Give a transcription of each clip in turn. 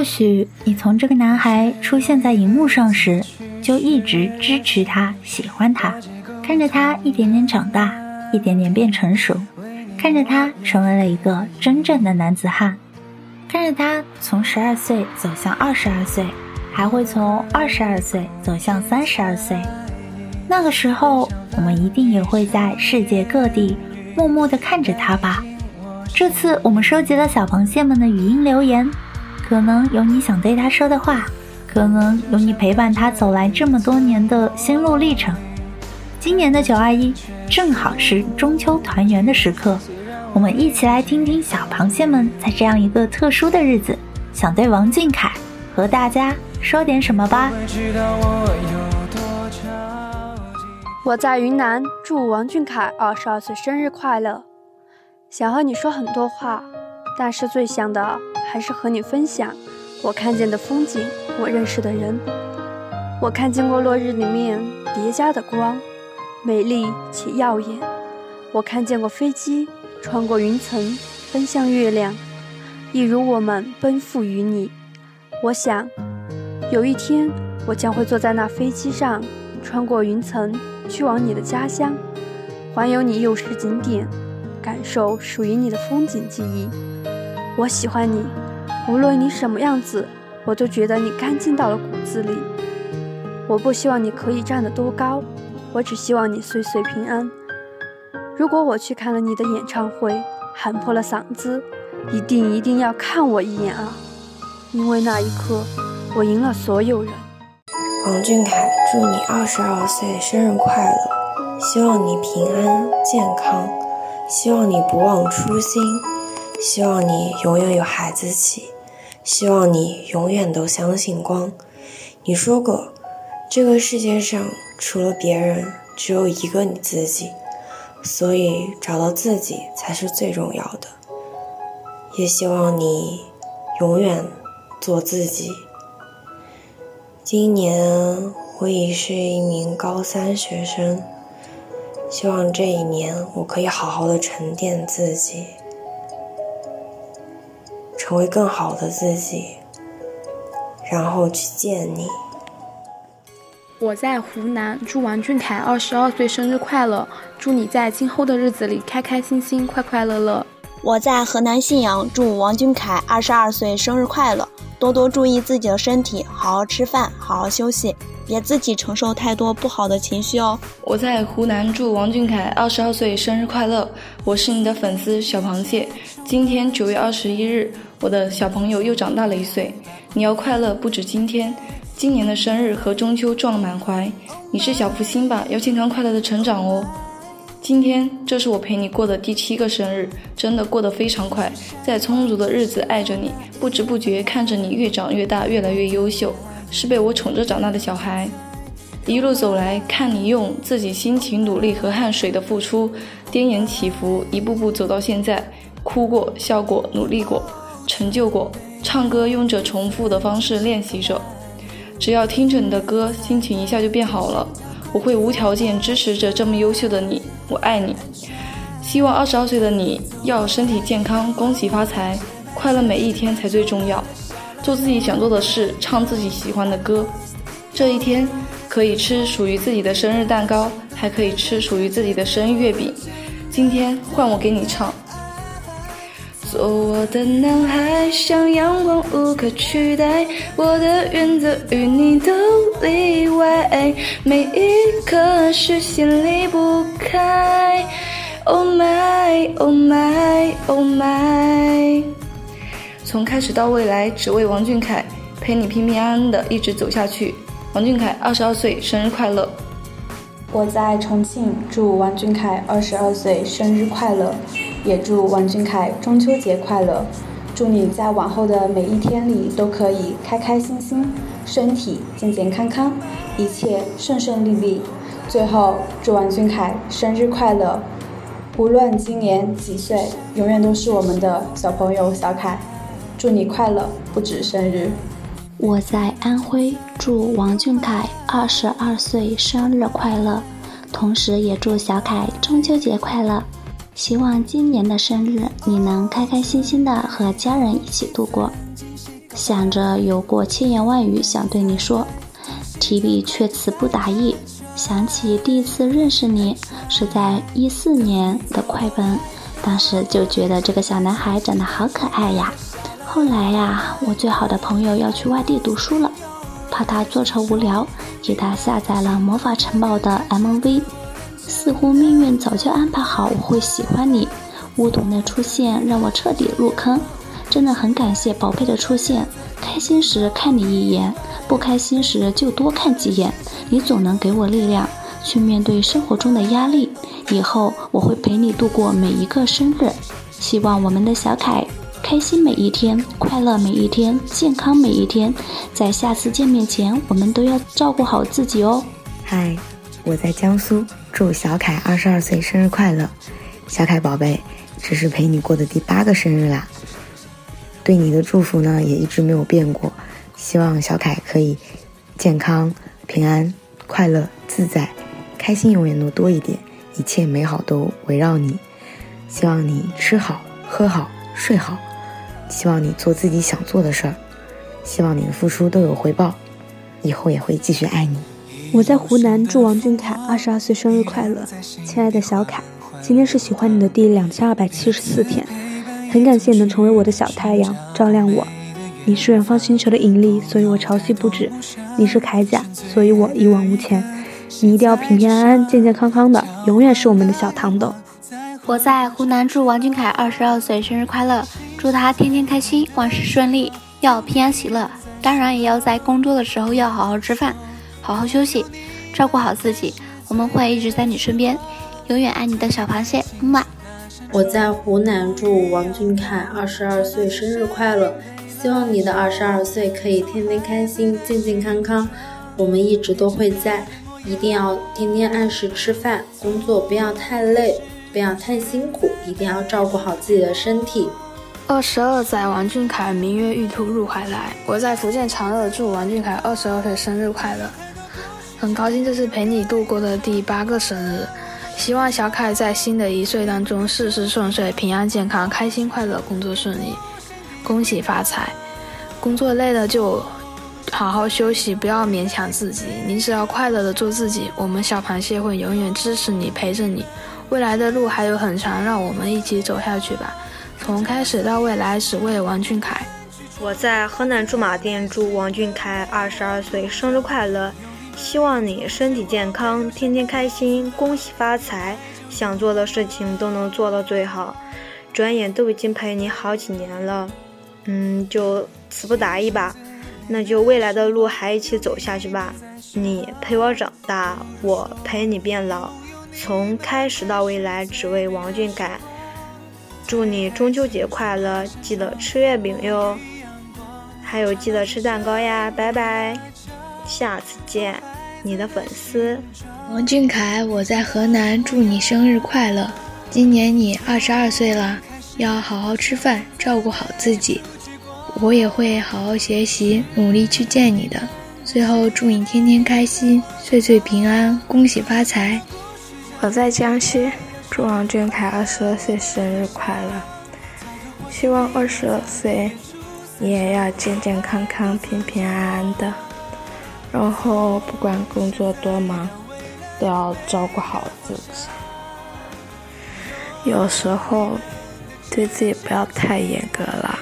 或许你从这个男孩出现在荧幕上时，就一直支持他、喜欢他，看着他一点点长大，一点点变成熟，看着他成为了一个真正的男子汉，看着他从十二岁走向二十二岁，还会从二十二岁走向三十二岁。那个时候，我们一定也会在世界各地默默地看着他吧。这次我们收集了小螃蟹们的语音留言。可能有你想对他说的话，可能有你陪伴他走来这么多年的心路历程。今年的九二一正好是中秋团圆的时刻，我们一起来听听小螃蟹们在这样一个特殊的日子，想对王俊凯和大家说点什么吧。我在云南，祝王俊凯二十二岁生日快乐。想和你说很多话，但是最想的。还是和你分享我看见的风景，我认识的人。我看见过落日里面叠加的光，美丽且耀眼。我看见过飞机穿过云层，奔向月亮，一如我们奔赴于你。我想，有一天我将会坐在那飞机上，穿过云层，去往你的家乡，环游你幼时景点，感受属于你的风景记忆。我喜欢你，无论你什么样子，我都觉得你干净到了骨子里。我不希望你可以站得多高，我只希望你岁岁平安。如果我去看了你的演唱会，喊破了嗓子，一定一定要看我一眼啊！因为那一刻，我赢了所有人。王俊凯，祝你二十二岁生日快乐！希望你平安健康，希望你不忘初心。希望你永远有孩子气，希望你永远都相信光。你说过，这个世界上除了别人，只有一个你自己，所以找到自己才是最重要的。也希望你永远做自己。今年我已是一名高三学生，希望这一年我可以好好的沉淀自己。成为更好的自己，然后去见你。我在湖南，祝王俊凯二十二岁生日快乐！祝你在今后的日子里开开心心、快快乐乐。我在河南信阳，祝王俊凯二十二岁生日快乐！多多注意自己的身体，好好吃饭，好好休息，别自己承受太多不好的情绪哦。我在湖南，祝王俊凯二十二岁生日快乐！我是你的粉丝小螃蟹。今天九月二十一日。我的小朋友又长大了一岁，你要快乐不止今天，今年的生日和中秋撞满怀。你是小福星吧？要健康快乐的成长哦。今天这是我陪你过的第七个生日，真的过得非常快，在充足的日子爱着你，不知不觉看着你越长越大，越来越优秀，是被我宠着长大的小孩。一路走来，看你用自己辛勤努力和汗水的付出，颠簸起伏，一步步走到现在，哭过，笑过，努力过。成就过，唱歌用着重复的方式练习着，只要听着你的歌，心情一下就变好了。我会无条件支持着这么优秀的你，我爱你。希望二十二岁的你要身体健康，恭喜发财，快乐每一天才最重要。做自己想做的事，唱自己喜欢的歌。这一天可以吃属于自己的生日蛋糕，还可以吃属于自己的生日月饼。今天换我给你唱。做我的男孩，像阳光无可取代。我的原则与你都例外，每一刻是心离不开。Oh my, oh my, oh my。从开始到未来，只为王俊凯，陪你平平安安的一直走下去。王俊凯二十二岁生日快乐！我在重庆，祝王俊凯二十二岁生日快乐。也祝王俊凯中秋节快乐！祝你在往后的每一天里都可以开开心心，身体健健康康，一切顺顺利利。最后，祝王俊凯生日快乐！无论今年几岁，永远都是我们的小朋友小凯。祝你快乐不止生日！我在安徽，祝王俊凯二十二岁生日快乐，同时也祝小凯中秋节快乐。希望今年的生日你能开开心心的和家人一起度过。想着有过千言万语想对你说，提笔却词不达意。想起第一次认识你是在一四年的快本，当时就觉得这个小男孩长得好可爱呀。后来呀，我最好的朋友要去外地读书了，怕他坐车无聊，给他下载了《魔法城堡》的 MV。似乎命运早就安排好我会喜欢你。乌童的出现让我彻底入坑，真的很感谢宝贝的出现。开心时看你一眼，不开心时就多看几眼，你总能给我力量去面对生活中的压力。以后我会陪你度过每一个生日，希望我们的小凯。开心每一天，快乐每一天，健康每一天。在下次见面前，我们都要照顾好自己哦。嗨，我在江苏，祝小凯二十二岁生日快乐。小凯宝贝，这是陪你过的第八个生日啦。对你的祝福呢，也一直没有变过。希望小凯可以健康、平安、快乐、自在、开心，永远都多一点，一切美好都围绕你。希望你吃好、喝好、睡好。希望你做自己想做的事儿，希望你的付出都有回报，以后也会继续爱你。我在湖南，祝王俊凯二十二岁生日快乐，亲爱的小凯，今天是喜欢你的第两千二百七十四天，很感谢你能成为我的小太阳，照亮我。你是远方星球的引力，所以我潮汐不止；你是铠甲，所以我一往无前。你一定要平平安安、健健康康的，永远是我们的小糖豆。我在湖南，祝王俊凯二十二岁生日快乐。祝他天天开心，万事顺利，要平安喜乐。当然，也要在工作的时候要好好吃饭，好好休息，照顾好自己。我们会一直在你身边，永远爱你的小螃蟹。么么。我在湖南，祝王俊凯二十二岁生日快乐，希望你的二十二岁可以天天开心，健健康康。我们一直都会在，一定要天天按时吃饭，工作不要太累，不要太辛苦，一定要照顾好自己的身体。二十二载，王俊凯，明月玉兔入怀来。我在福建长乐，祝王俊凯二十二岁生日快乐。很高兴这是陪你度过的第八个生日，希望小凯在新的一岁当中事事顺遂，平安健康，开心快乐，工作顺利，恭喜发财。工作累了就好好休息，不要勉强自己。你只要快乐的做自己，我们小螃蟹会永远支持你，陪着你。未来的路还有很长，让我们一起走下去吧。从开始到未来，只为王俊凯。我在河南驻马店，祝王俊凯二十二岁生日快乐！希望你身体健康，天天开心，恭喜发财，想做的事情都能做到最好。转眼都已经陪你好几年了，嗯，就词不达意吧。那就未来的路还一起走下去吧。你陪我长大，我陪你变老，从开始到未来，只为王俊凯。祝你中秋节快乐，记得吃月饼哟，还有记得吃蛋糕呀，拜拜，下次见，你的粉丝王俊凯，我在河南，祝你生日快乐，今年你二十二岁了，要好好吃饭，照顾好自己，我也会好好学习，努力去见你的，最后祝你天天开心，岁岁平安，恭喜发财。我在江西。祝王俊凯二十二岁生日快乐！希望二十二岁你也要健健康康、平平安安的。然后不管工作多忙，都要照顾好自己。有时候对自己不要太严格了，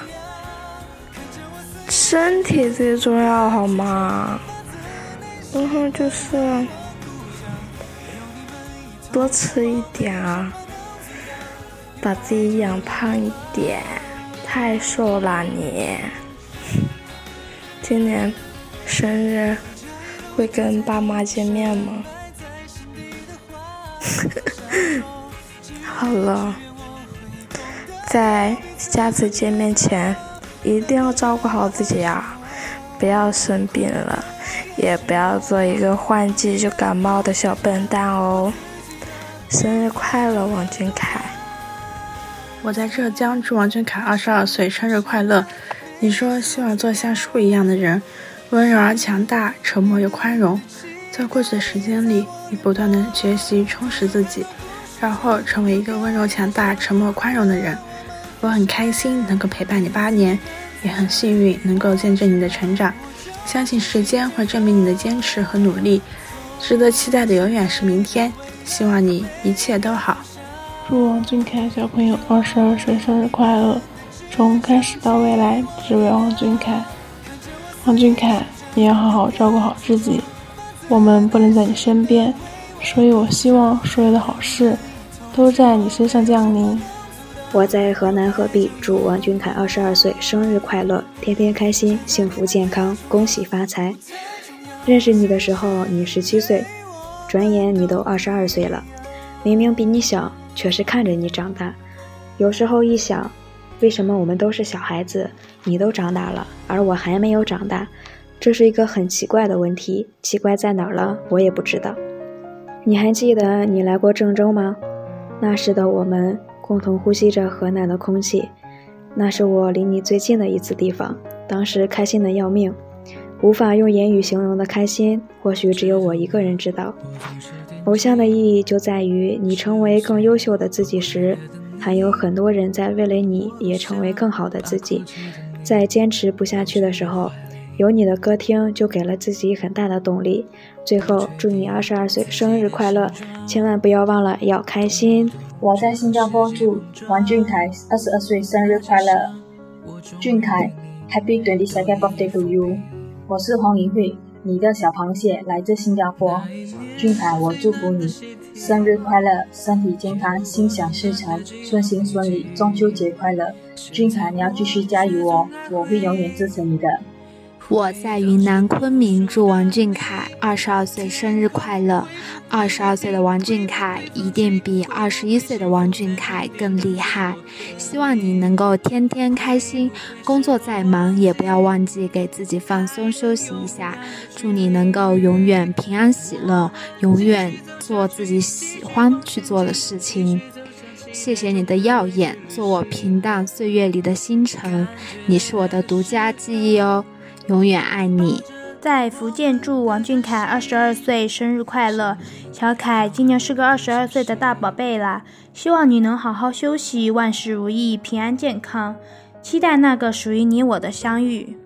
身体最重要，好吗？然后就是。多吃一点啊，把自己养胖一点，太瘦了你。今年生日会跟爸妈见面吗？好了，在下次见面前一定要照顾好自己啊，不要生病了，也不要做一个换季就感冒的小笨蛋哦。生日快乐，王俊凯！我在浙江，祝王俊凯二十二岁生日快乐。你说希望做像树一样的人，温柔而强大，沉默又宽容。在过去的时间里，你不断的学习充实自己，然后成为一个温柔强大、沉默宽容的人。我很开心能够陪伴你八年，也很幸运能够见证你的成长。相信时间会证明你的坚持和努力。值得期待的永远是明天。希望你一切都好。祝王俊凯小朋友二十二岁生日快乐！从开始到未来，只为王俊凯。王俊凯，你要好好照顾好自己。我们不能在你身边，所以我希望所有的好事都在你身上降临。我在河南鹤壁，祝王俊凯二十二岁生日快乐，天天开心，幸福健康，恭喜发财。认识你的时候，你十七岁，转眼你都二十二岁了。明明比你小，却是看着你长大。有时候一想，为什么我们都是小孩子，你都长大了，而我还没有长大？这是一个很奇怪的问题。奇怪在哪儿了？我也不知道。你还记得你来过郑州吗？那时的我们。共同呼吸着河南的空气，那是我离你最近的一次地方。当时开心的要命，无法用言语形容的开心，或许只有我一个人知道。偶像的意义就在于，你成为更优秀的自己时，还有很多人在为了你也成为更好的自己。在坚持不下去的时候，有你的歌听，就给了自己很大的动力。最后，祝你二十二岁生日快乐！千万不要忘了要开心。我在新加坡祝王俊凯二十二岁生日快乐，俊凯，Happy Twenty Second Birthday to you！我是黄怡慧，你的小螃蟹来自新加坡。俊凯，我祝福你生日快乐，身体健康，心想事成，顺心顺利，中秋节快乐！俊凯，你要继续加油哦，我会永远支持你的。我在云南昆明祝王俊凯二十二岁生日快乐。二十二岁的王俊凯一定比二十一岁的王俊凯更厉害。希望你能够天天开心，工作再忙也不要忘记给自己放松休息一下。祝你能够永远平安喜乐，永远做自己喜欢去做的事情。谢谢你的耀眼，做我平淡岁月里的星辰。你是我的独家记忆哦。永远爱你。在福建祝王俊凯二十二岁生日快乐！小凯今年是个二十二岁的大宝贝啦，希望你能好好休息，万事如意，平安健康，期待那个属于你我的相遇。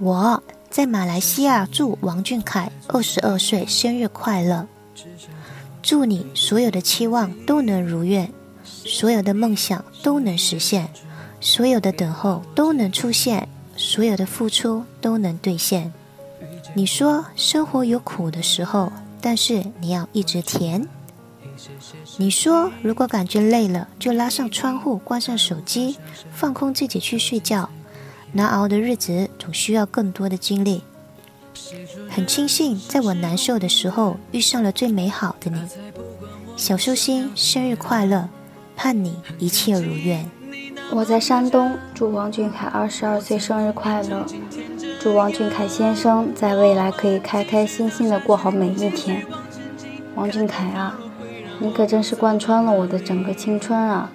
我在马来西亚祝王俊凯二十二岁生日快乐！祝你所有的期望都能如愿，所有的梦想都能实现，所有的等候都能出现。所有的付出都能兑现。你说生活有苦的时候，但是你要一直甜。你说如果感觉累了，就拉上窗户，关上手机，放空自己去睡觉。难熬的日子总需要更多的精力。很庆幸在我难受的时候遇上了最美好的你。小寿星生日快乐，盼你一切如愿。我在山东，祝王俊凯二十二岁生日快乐！祝王俊凯先生在未来可以开开心心的过好每一天。王俊凯啊，你可真是贯穿了我的整个青春啊！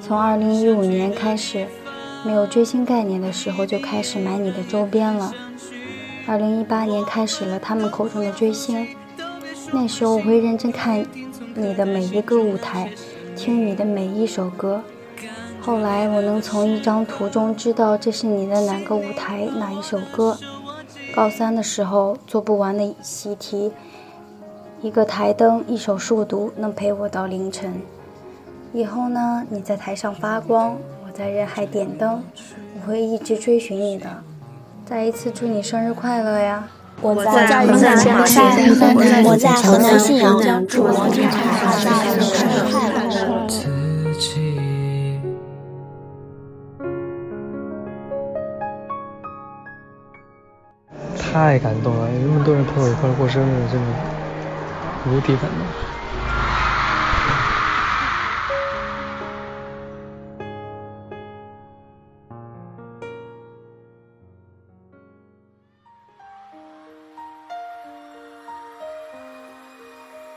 从二零一五年开始，没有追星概念的时候就开始买你的周边了。二零一八年开始了他们口中的追星，那时候我会认真看你的每一个舞台，听你的每一首歌。后来我能从一张图中知道这是你的哪个舞台哪一首歌。高三的时候做不完的习题，一个台灯一首数独能陪我到凌晨。以后呢，你在台上发光，我在人海点灯，我会一直追寻你的。再一次祝你生日快乐呀！我在河南信阳，我在河南信阳，祝王俊凯生日快太感动了，有那么多人陪我一块过生日，真的无敌感动。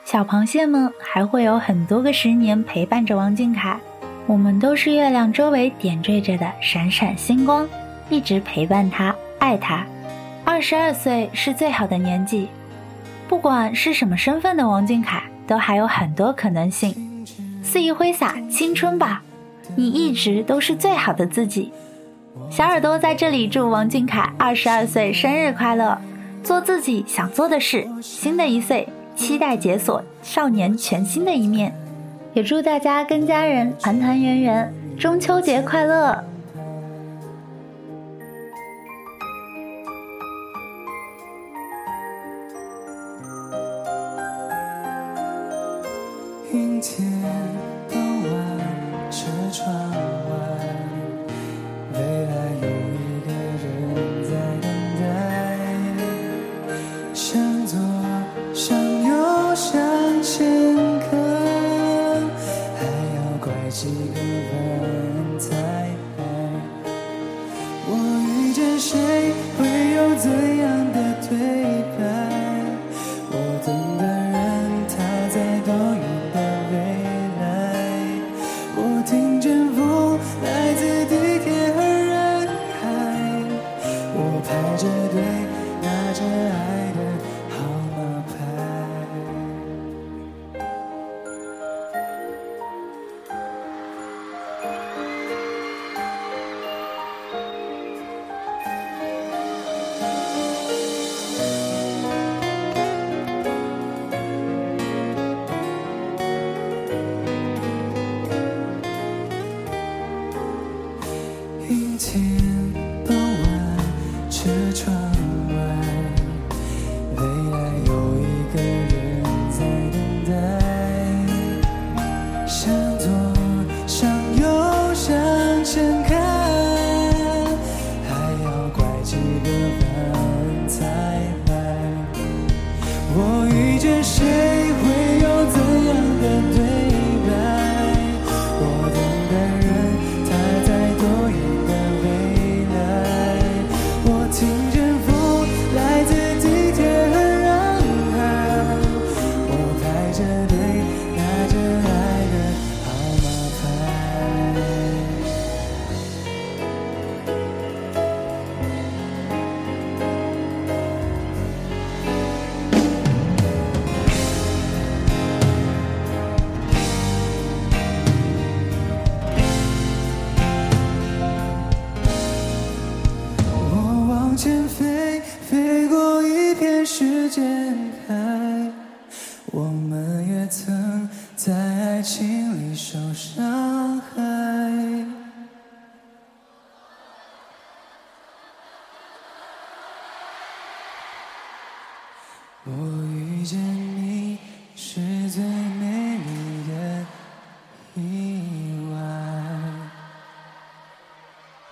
小螃蟹们还会有很多个十年陪伴着王俊凯，我们都是月亮周围点缀着的闪闪星光，一直陪伴他，爱他。二十二岁是最好的年纪，不管是什么身份的王俊凯，都还有很多可能性。肆意挥洒青春吧，你一直都是最好的自己。小耳朵在这里祝王俊凯二十二岁生日快乐，做自己想做的事。新的一岁，期待解锁少年全新的一面，也祝大家跟家人团团圆圆，中秋节快乐！天风来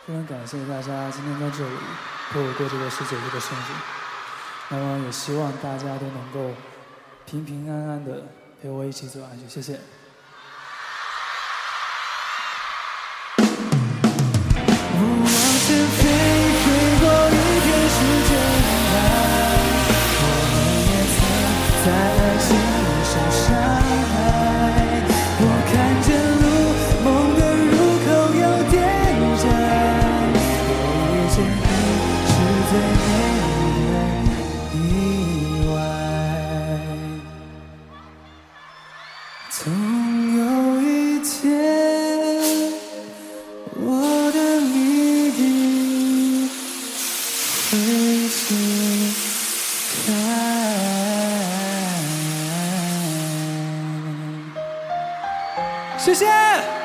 非常感谢大家今天在这里陪我过这个十九岁的生日，那么也希望大家都能够平平安安的陪我一起走下去，谢谢。谢谢。